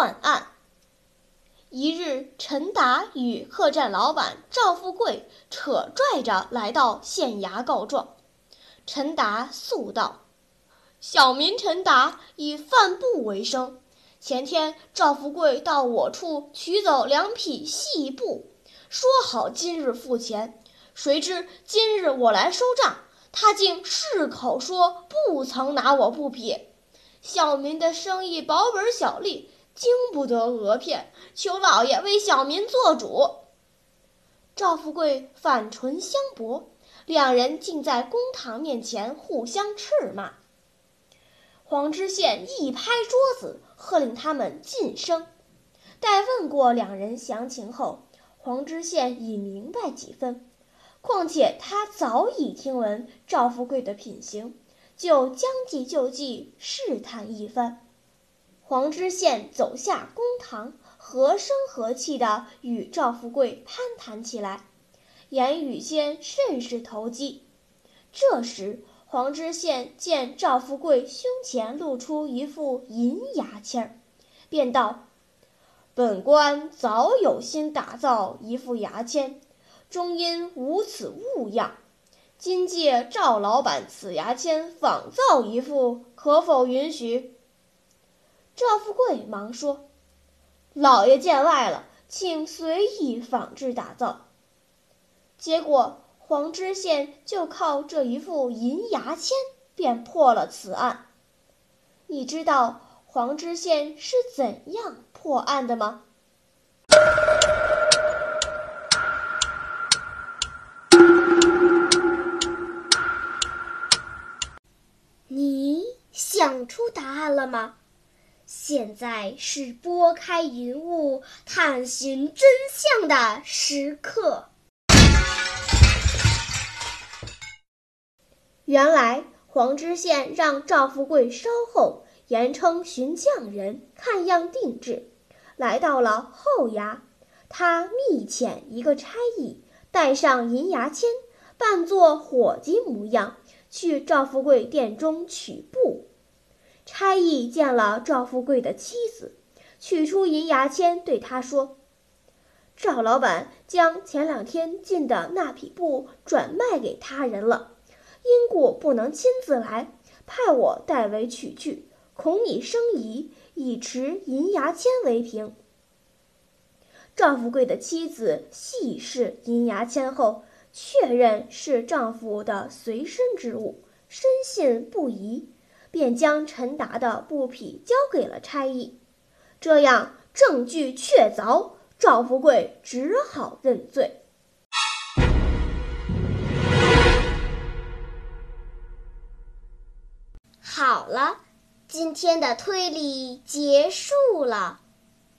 断案。一日，陈达与客栈老板赵富贵扯拽着来到县衙告状。陈达诉道：“小民陈达以贩布为生，前天赵富贵到我处取走两匹细布，说好今日付钱，谁知今日我来收账，他竟矢口说不曾拿我布匹。小民的生意保本小利，经不得讹骗，求老爷为小民做主。”赵富贵反唇相驳。两人竟在公堂面前互相斥骂。黄知县一拍桌子，喝令他们噤声。待问过两人详情后，黄知县已明白几分。况且他早已听闻赵富贵的品行，就将计就计，试探一番。黄知县走下公堂，和声和气地与赵富贵攀谈起来。言语间甚是投机。这时，黄知县见赵富贵胸前露出一副银牙签，便道：“本官早有心打造一副牙签，终因无此物样。今借赵老板此牙签仿造一副，可否允许？”赵富贵忙说：“老爷见外了，请随意仿制打造。”结果，黄知县就靠这一副银牙签便破了此案。你知道黄知县是怎样破案的吗？你想出答案了吗？现在是拨开云雾探寻真相的时刻。原来黄知县让赵富贵稍后，言称寻匠人，看样定制。来到了后衙，他密遣一个差役，带上银牙签，扮作伙计模样，去赵富贵店中取布。差役见了赵富贵的妻子，取出银牙签，对他说：“赵老板将前两天进的那匹布转卖给他人了。”因故不能亲自来，派我代为取去，恐你生疑，以持银牙签为凭。赵富贵的妻子细视银牙签后，确认是丈夫的随身之物，深信不疑，便将陈达的布匹交给了差役。这样证据确凿，赵富贵只好认罪。好了，今天的推理结束了。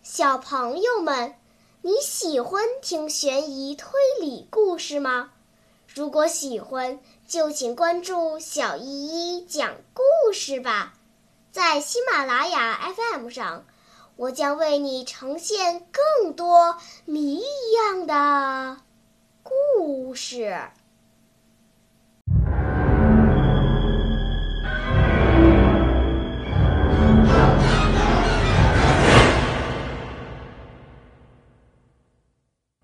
小朋友们，你喜欢听悬疑推理故事吗？如果喜欢，就请关注小依依讲故事吧。在喜马拉雅 FM 上，我将为你呈现更多谜一样的故事。